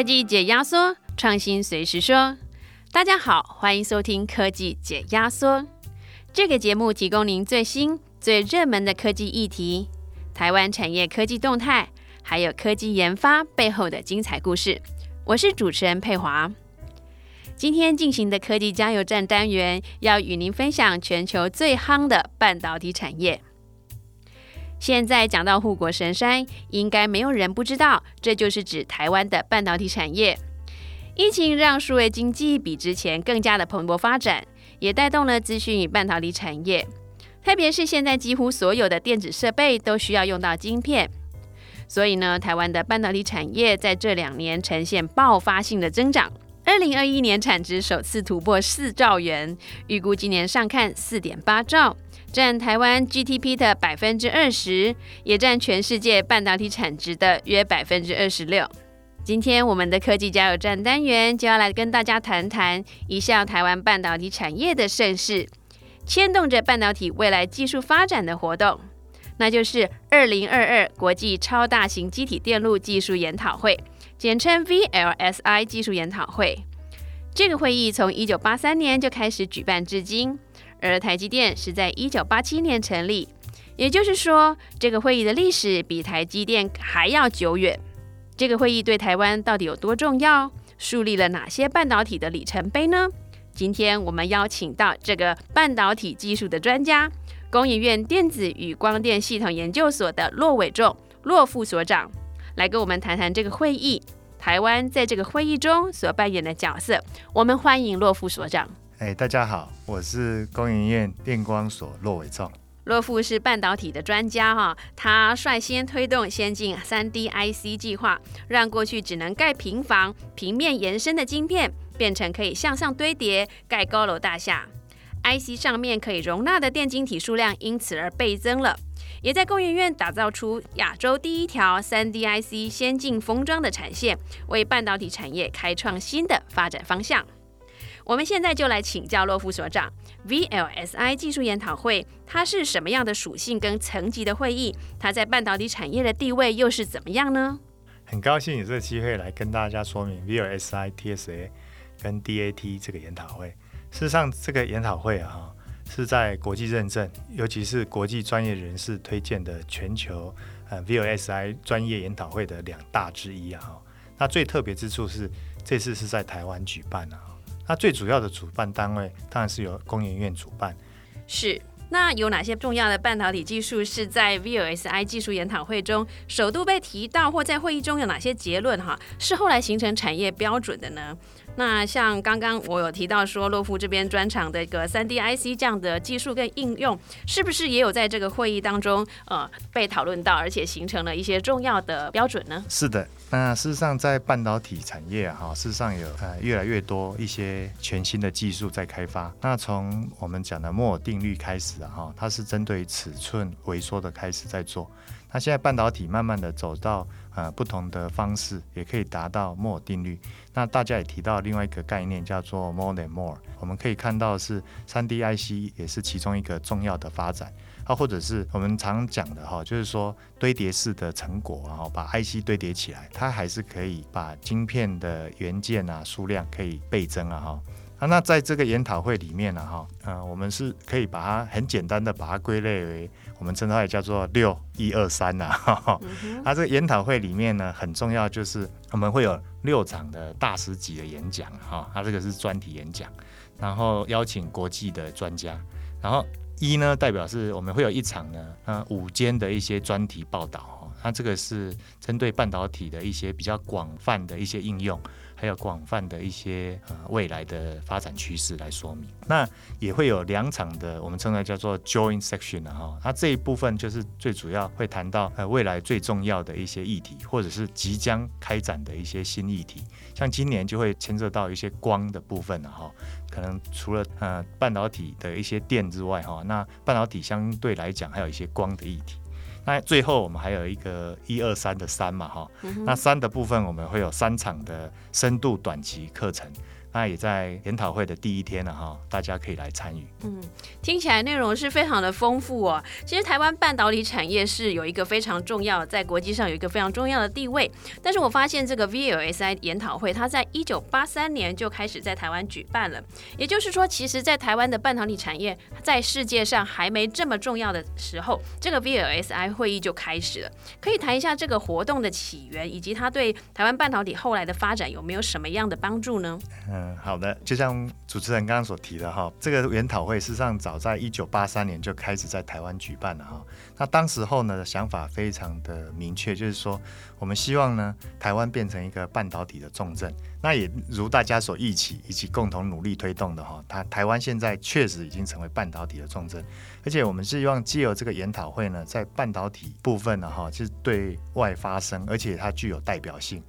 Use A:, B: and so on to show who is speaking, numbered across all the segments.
A: 科技解压缩，创新随时说。大家好，欢迎收听科技解压缩。这个节目提供您最新、最热门的科技议题、台湾产业科技动态，还有科技研发背后的精彩故事。我是主持人佩华。今天进行的科技加油站单元，要与您分享全球最夯的半导体产业。现在讲到护国神山，应该没有人不知道，这就是指台湾的半导体产业。疫情让数位经济比之前更加的蓬勃发展，也带动了资讯与半导体产业。特别是现在几乎所有的电子设备都需要用到晶片，所以呢，台湾的半导体产业在这两年呈现爆发性的增长。二零二一年产值首次突破四兆元，预估今年上看四点八兆。占台湾 GDP 的百分之二十，也占全世界半导体产值的约百分之二十六。今天我们的科技加油站单元就要来跟大家谈谈一项台湾半导体产业的盛事，牵动着半导体未来技术发展的活动，那就是二零二二国际超大型机体电路技术研讨会，简称 VLSI 技术研讨会。这个会议从一九八三年就开始举办至今。而台积电是在一九八七年成立，也就是说，这个会议的历史比台积电还要久远。这个会议对台湾到底有多重要？树立了哪些半导体的里程碑呢？今天我们邀请到这个半导体技术的专家，工研院电子与光电系统研究所的骆伟仲骆副所长，来跟我们谈谈这个会议，台湾在这个会议中所扮演的角色。我们欢迎骆副所长。
B: 哎，大家好，我是工研院电光所骆伟仲。
A: 骆副是半导体的专家哈，他率先推动先进三 D IC 计划，让过去只能盖平房、平面延伸的晶片，变成可以向上堆叠、盖高楼大厦。IC 上面可以容纳的电晶体数量因此而倍增了，也在工研院打造出亚洲第一条三 D IC 先进封装的产线，为半导体产业开创新的发展方向。我们现在就来请教洛夫所长，VLSI 技术研讨会它是什么样的属性跟层级的会议？它在半导体产业的地位又是怎么样呢？
B: 很高兴有这个机会来跟大家说明 VLSI TSA 跟 DAT 这个研讨会。事实上，这个研讨会啊，是在国际认证，尤其是国际专业人士推荐的全球呃 VLSI 专业研讨会的两大之一啊。那最特别之处是，这次是在台湾举办啊。那最主要的主办单位当然是由工研院主办。
A: 是，那有哪些重要的半导体技术是在 VLSI 技术研讨会中首度被提到，或在会议中有哪些结论哈，是后来形成产业标准的呢？那像刚刚我有提到说，洛夫这边专场的一个三 D IC 这样的技术跟应用，是不是也有在这个会议当中呃被讨论到，而且形成了一些重要的标准呢？
B: 是的，那事实上在半导体产业啊，哈，事实上有呃越来越多一些全新的技术在开发。那从我们讲的摩尔定律开始啊，哈，它是针对尺寸萎缩的开始在做。那现在半导体慢慢的走到呃不同的方式，也可以达到摩尔定律。那大家也提到另外一个概念叫做 more than more，我们可以看到是 3D IC 也是其中一个重要的发展。啊，或者是我们常讲的哈，就是说堆叠式的成果然后，把 IC 堆叠起来，它还是可以把晶片的元件啊数量可以倍增啊哈。啊，那在这个研讨会里面呢哈，嗯，我们是可以把它很简单的把它归类为。我们称它也叫做六一二三呐。它这个研讨会里面呢，很重要就是我们会有六场的大师级的演讲哈，它这个是专题演讲，然后邀请国际的专家，然后一呢代表是我们会有一场呢，呃，午间的一些专题报道哈，它这个是针对半导体的一些比较广泛的一些应用。还有广泛的一些呃未来的发展趋势来说明，那也会有两场的我们称为叫做 joint section 啊哈，它这一部分就是最主要会谈到呃未来最重要的一些议题，或者是即将开展的一些新议题，像今年就会牵涉到一些光的部分了哈，可能除了呃半导体的一些电之外哈，那半导体相对来讲还有一些光的议题。那最后我们还有一个一二三的三嘛哈，那三的部分我们会有三场的深度短期课程，那也在研讨会的第一天了哈，大家可以来参与。
A: 嗯，听起来内容是非常的丰富哦。其实台湾半导体产业是有一个非常重要，在国际上有一个非常重要的地位。但是我发现这个 VLSI 研讨会，它在一九八三年就开始在台湾举办了。也就是说，其实，在台湾的半导体产业在世界上还没这么重要的时候，这个 VLSI 会议就开始了。可以谈一下这个活动的起源，以及它对台湾半导体后来的发展有没有什么样的帮助呢？
B: 嗯，嗯好的，就像主持人刚刚所提的哈，这个研讨会事实上早在一九八三年就开始在台湾举办了哈。那当时候呢，想法非常的明确，就是说我们希望呢，台湾变成一个半导体的重镇。那也如大家所预期，以及共同努力推动的哈，它台湾现在确实已经成为半导体的重镇，而且我们是希望借由这个研讨会呢，在半导体部分呢哈，是对外发声，而且它具有代表性。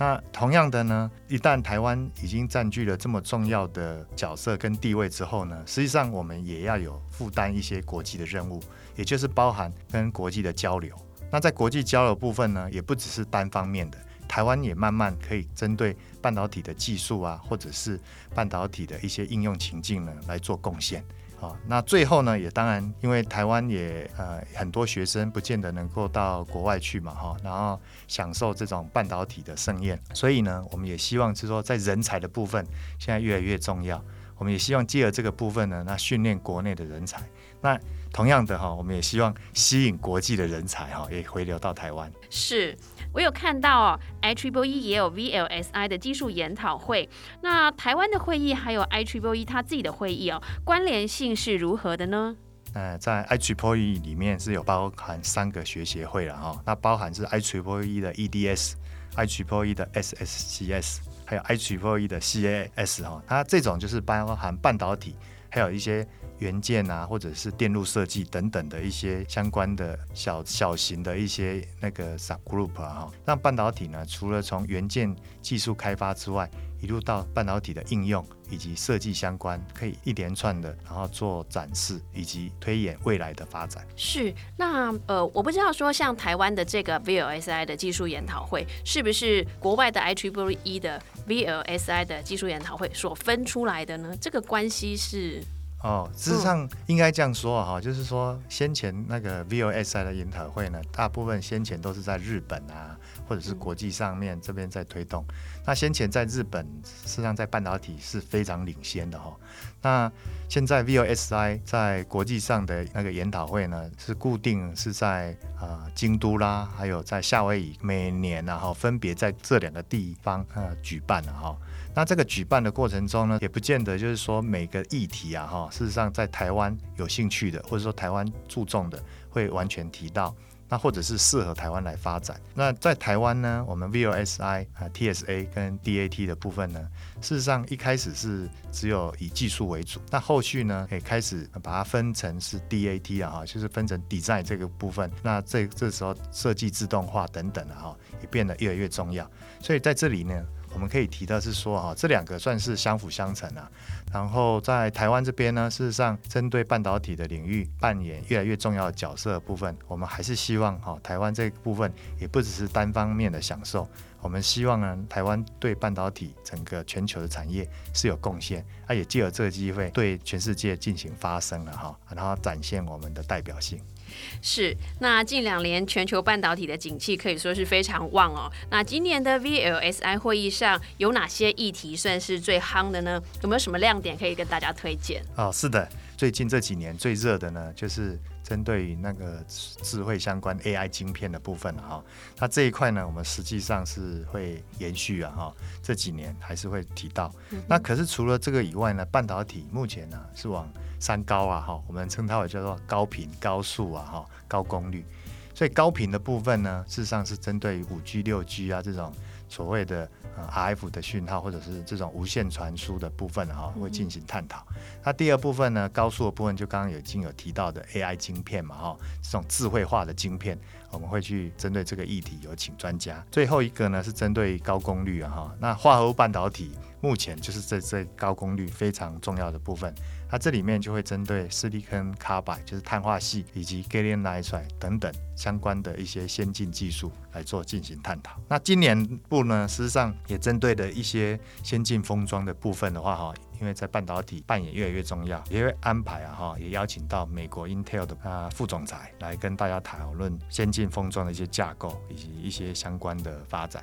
B: 那同样的呢，一旦台湾已经占据了这么重要的角色跟地位之后呢，实际上我们也要有负担一些国际的任务，也就是包含跟国际的交流。那在国际交流部分呢，也不只是单方面的，台湾也慢慢可以针对半导体的技术啊，或者是半导体的一些应用情境呢，来做贡献。好，那最后呢，也当然，因为台湾也呃很多学生不见得能够到国外去嘛，哈，然后享受这种半导体的盛宴，所以呢，我们也希望是说，在人才的部分，现在越来越重要，我们也希望借着这个部分呢，那训练国内的人才，那同样的哈，我们也希望吸引国际的人才哈，也回流到台湾。
A: 是。我有看到哦，I Triple E 也有 VLSI 的技术研讨会。那台湾的会议还有 I Triple E 它自己的会议哦，关联性是如何的呢？
B: 呃，在 I Triple E 里面是有包含三个学协会了哈，那包含是 I Triple E 的 EDS、I Triple E 的 SSCS，还有 H4E 的 CAS 哈，它这种就是包含半导体，还有一些。元件啊，或者是电路设计等等的一些相关的小小型的一些那个 sub group 啊，哈，让半导体呢，除了从元件技术开发之外，一路到半导体的应用以及设计相关，可以一连串的，然后做展示以及推演未来的发展。
A: 是，那呃，我不知道说像台湾的这个 VLSI 的技术研讨会，是不是国外的 IEEE 的 VLSI 的技术研讨会所分出来的呢？这个关系是？
B: 哦，事实上应该这样说哈，就是说先前那个 VOSI 的研讨会呢，大部分先前都是在日本啊，或者是国际上面这边在推动。那先前在日本，事实上在半导体是非常领先的哈。那现在 VOSI 在国际上的那个研讨会呢，是固定是在啊京都啦，还有在夏威夷，每年然后分别在这两个地方呃举办了哈。那这个举办的过程中呢，也不见得就是说每个议题啊，哈，事实上在台湾有兴趣的，或者说台湾注重的，会完全提到。那或者是适合台湾来发展。那在台湾呢，我们 VOSI 啊、TSA 跟 DAT 的部分呢，事实上一开始是只有以技术为主。那后续呢，也开始把它分成是 DAT 啊，哈，就是分成 design 这个部分。那这这时候设计自动化等等的哈，也变得越来越重要。所以在这里呢。我们可以提的是说，哈，这两个算是相辅相成啊。然后在台湾这边呢，事实上针对半导体的领域扮演越来越重要的角色的部分，我们还是希望哈，台湾这部分也不只是单方面的享受。我们希望呢，台湾对半导体整个全球的产业是有贡献，啊，也借由这个机会对全世界进行发声了哈，然后展现我们的代表性。
A: 是，那近两年全球半导体的景气可以说是非常旺哦。那今年的 VLSI 会议上有哪些议题算是最夯的呢？有没有什么亮点可以跟大家推荐？
B: 哦，是的，最近这几年最热的呢，就是针对于那个智慧相关 AI 晶片的部分哈。那这一块呢，我们实际上是会延续啊哈，这几年还是会提到。那可是除了这个以外呢，半导体目前呢是往三高啊，哈，我们称它为叫做高频、高速啊，哈，高功率。所以高频的部分呢，事实上是针对于五 G、六 G 啊这种所谓的呃 RF 的讯号，或者是这种无线传输的部分哈，会进行探讨。那第二部分呢，高速的部分就刚刚已经有提到的 AI 晶片嘛，哈，这种智慧化的晶片，我们会去针对这个议题有请专家。最后一个呢是针对高功率啊，哈，那化合物半导体。目前就是这这高功率非常重要的部分。它这里面就会针对 silicon carbide，就是碳化系以及 gallium nitride 等等相关的一些先进技术来做进行探讨。那今年部呢，事实上也针对的一些先进封装的部分的话，哈，因为在半导体扮演越来越重要，也会安排啊，哈，也邀请到美国 Intel 的啊副总裁来跟大家讨论先进封装的一些架构以及一些相关的发展。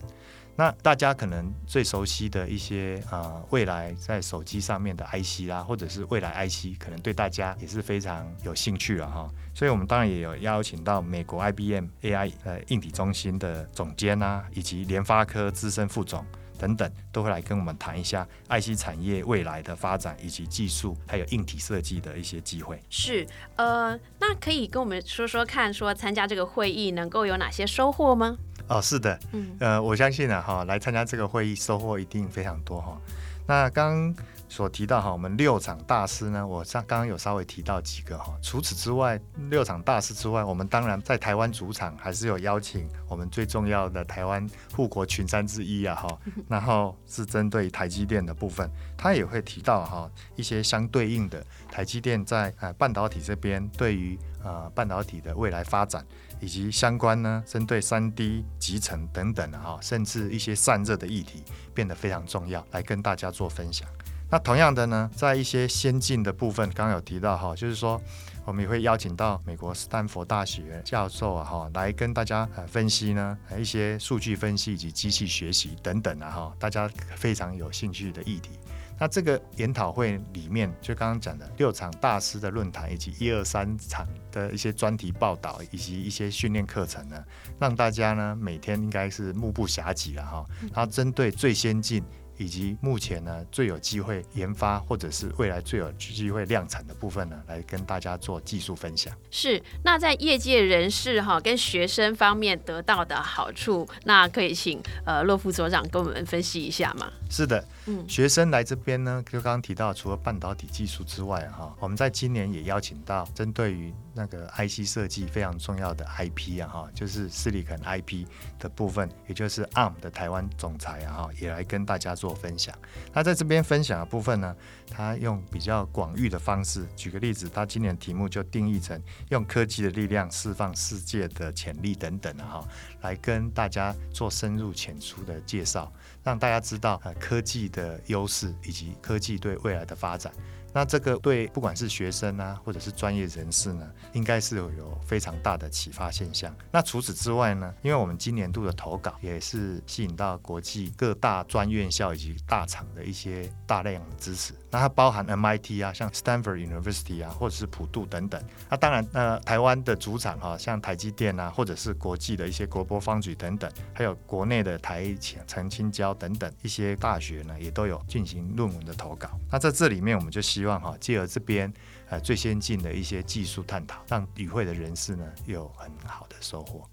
B: 那大家可能最熟悉的一些呃，未来在手机上面的 IC 啦，或者是未来 IC，可能对大家也是非常有兴趣了哈。所以我们当然也有邀请到美国 IBM AI 呃硬体中心的总监啊，以及联发科资深副总等等，都会来跟我们谈一下爱惜产业未来的发展以及技术，还有硬体设计的一些机会。
A: 是，呃，那可以跟我们说说看，说参加这个会议能够有哪些收获吗？
B: 哦，是的，嗯，呃，我相信呢，哈，来参加这个会议收获一定非常多哈。那刚所提到哈，我们六场大师呢，我上刚刚有稍微提到几个哈。除此之外，六场大师之外，我们当然在台湾主场还是有邀请我们最重要的台湾护国群山之一啊哈。然后是针对台积电的部分，他也会提到哈一些相对应的台积电在呃半导体这边对于呃半导体的未来发展。以及相关呢，针对三 D 集成等等的哈，甚至一些散热的议题变得非常重要，来跟大家做分享。那同样的呢，在一些先进的部分，刚刚有提到哈，就是说我们也会邀请到美国斯坦福大学教授啊哈，来跟大家呃分析呢一些数据分析以及机器学习等等啊哈，大家非常有兴趣的议题。那这个研讨会里面，就刚刚讲的六场大师的论坛，以及一二三场的一些专题报道，以及一些训练课程呢，让大家呢每天应该是目不暇接了哈。然后针对最先进。以及目前呢最有机会研发或者是未来最有机会量产的部分呢，来跟大家做技术分享。
A: 是，那在业界人士哈跟学生方面得到的好处，那可以请呃洛副所长跟我们分析一下吗？
B: 是的，嗯，学生来这边呢，就刚刚提到，除了半导体技术之外哈，我们在今年也邀请到针对于那个 IC 设计非常重要的 IP 啊哈，就是 Silicon IP 的部分，也就是 ARM 的台湾总裁啊哈，也来跟大家做做分享。那在这边分享的部分呢，他用比较广域的方式，举个例子，他今年题目就定义成用科技的力量释放世界的潜力等等哈，来跟大家做深入浅出的介绍，让大家知道呃科技的优势以及科技对未来的发展。那这个对不管是学生啊，或者是专业人士呢，应该是有有非常大的启发现象。那除此之外呢，因为我们今年度的投稿也是吸引到国际各大专院校以及大厂的一些大量的支持。那它包含 MIT 啊，像 Stanford University 啊，或者是普渡等等。那当然，呃，台湾的主场哈，像台积电啊，或者是国际的一些国波方举等等，还有国内的台前澄清交等等一些大学呢，也都有进行论文的投稿。那在这里面，我们就希望哈，借由这边呃最先进的一些技术探讨，让与会的人士呢有很好的收获。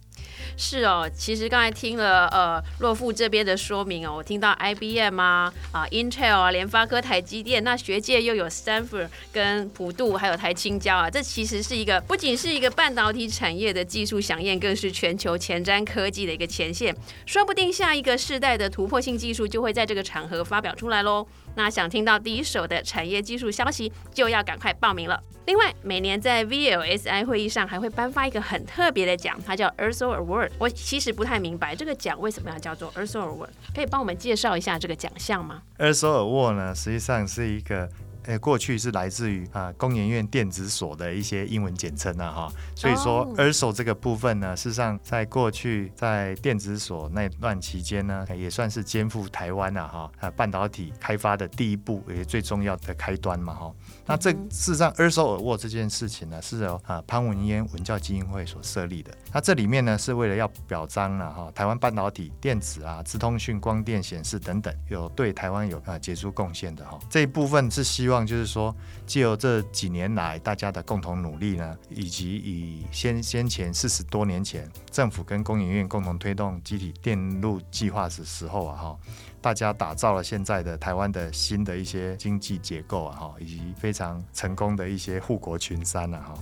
A: 是哦，其实刚才听了呃洛富这边的说明哦，我听到 IBM 啊啊 Intel 啊联发科、台积电，那学界又有 Stanford 跟普渡，还有台青交啊，这其实是一个不仅是一个半导体产业的技术响应，更是全球前瞻科技的一个前线，说不定下一个世代的突破性技术就会在这个场合发表出来喽。那想听到第一手的产业技术消息，就要赶快报名了。另外，每年在 VLSI 会议上还会颁发一个很特别的奖，它叫 Earso Award。我其实不太明白这个奖为什么要叫做 Earso Award，可以帮我们介绍一下这个奖项吗
B: ？Earso Award 呢，实际上是一个。呃，过去是来自于啊工研院电子所的一些英文简称啊哈，所以说 ERSO 这个部分呢，事实上在过去在电子所那段期间呢，也算是肩负台湾啊哈啊半导体开发的第一步，也最重要的开端嘛哈。那这事实上 ERSO 耳蜗这件事情呢，是由啊潘文嫣文教基金会所设立的。那这里面呢，是为了要表彰了哈台湾半导体电子啊、资通讯、光电、显示等等有对台湾有啊杰出贡献的哈。这一部分是希望。希望就是说，借由这几年来大家的共同努力呢，以及以先先前四十多年前政府跟工研院共同推动集体电路计划的时候啊，哈，大家打造了现在的台湾的新的一些经济结构啊，哈，以及非常成功的一些护国群山啊，哈。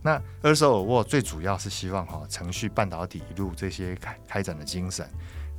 B: 那二手尔沃最主要是希望哈，程序半导体一路这些开开展的精神，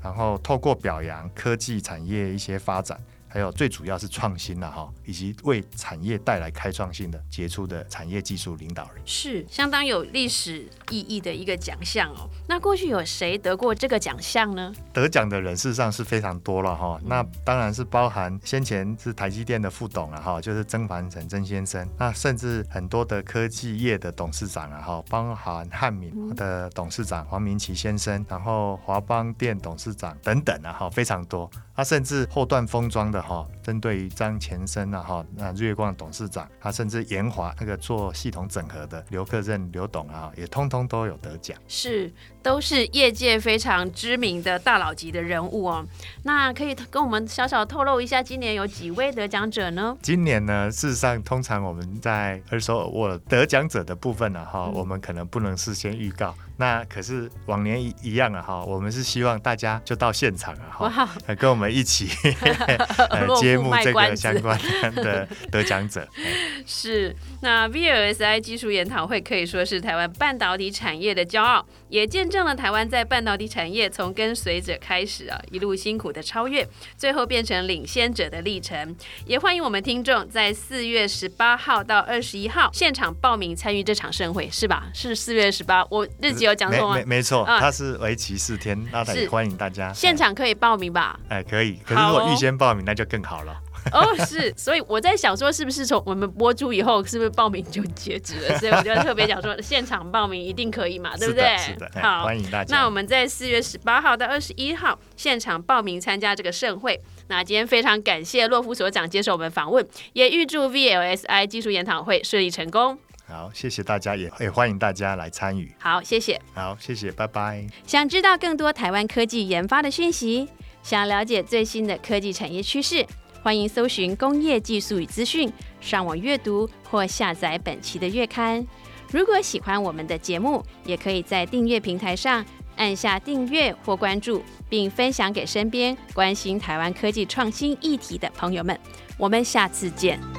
B: 然后透过表扬科技产业一些发展。还有最主要是创新了哈，以及为产业带来开创性的杰出的产业技术领导人，
A: 是相当有历史意义的一个奖项哦。那过去有谁得过这个奖项呢？
B: 得奖的人事实上是非常多了哈，那当然是包含先前是台积电的副董了哈，就是曾凡成曾先生，那甚至很多的科技业的董事长啊哈，包含汉敏的董事长黄明奇先生，然后华邦电董事长等等啊哈，非常多。他甚至后段封装的哈，针对于张前生啊哈，那日月光董事长，他甚至延华那个做系统整合的刘克任刘董啊，也通通都有得奖。
A: 是，都是业界非常知名的大佬级的人物哦。那可以跟我们小小透露一下，今年有几位得奖者呢？
B: 今年呢，事实上通常我们在二手我得奖者的部分呢，哈，我们可能不能事先预告。那可是往年一一样啊哈，我们是希望大家就到现场啊哈，跟我们一起 揭幕这个相关的 得奖者。
A: 是，那 VLSI 技术研讨会可以说是台湾半导体产业的骄傲，也见证了台湾在半导体产业从跟随者开始啊，一路辛苦的超越，最后变成领先者的历程。也欢迎我们听众在四月十八号到二十一号现场报名参与这场盛会，是吧？是四月十八，我日记。有讲错吗？
B: 没没错，它是为期四天，那也欢迎大家
A: 现场可以报名吧？
B: 哎，可以。可以。可是如果预先报名，那就更好了。
A: 哦，是，所以我在想说，是不是从我们播出以后，是不是报名就截止了？所以我就特别想说，现场报名一定可以嘛，对不对？
B: 是的，好，欢迎大家。
A: 那我们在四月十八号到二十一号现场报名参加这个盛会。那今天非常感谢洛夫所长接受我们访问，也预祝 VLSI 技术研讨会顺利成功。
B: 好，谢谢大家，也也欢迎大家来参与。
A: 好，谢谢。
B: 好，谢谢，拜拜。
A: 想知道更多台湾科技研发的讯息，想了解最新的科技产业趋势，欢迎搜寻工业技术与资讯，上网阅读或下载本期的月刊。如果喜欢我们的节目，也可以在订阅平台上按下订阅或关注，并分享给身边关心台湾科技创新议题的朋友们。我们下次见。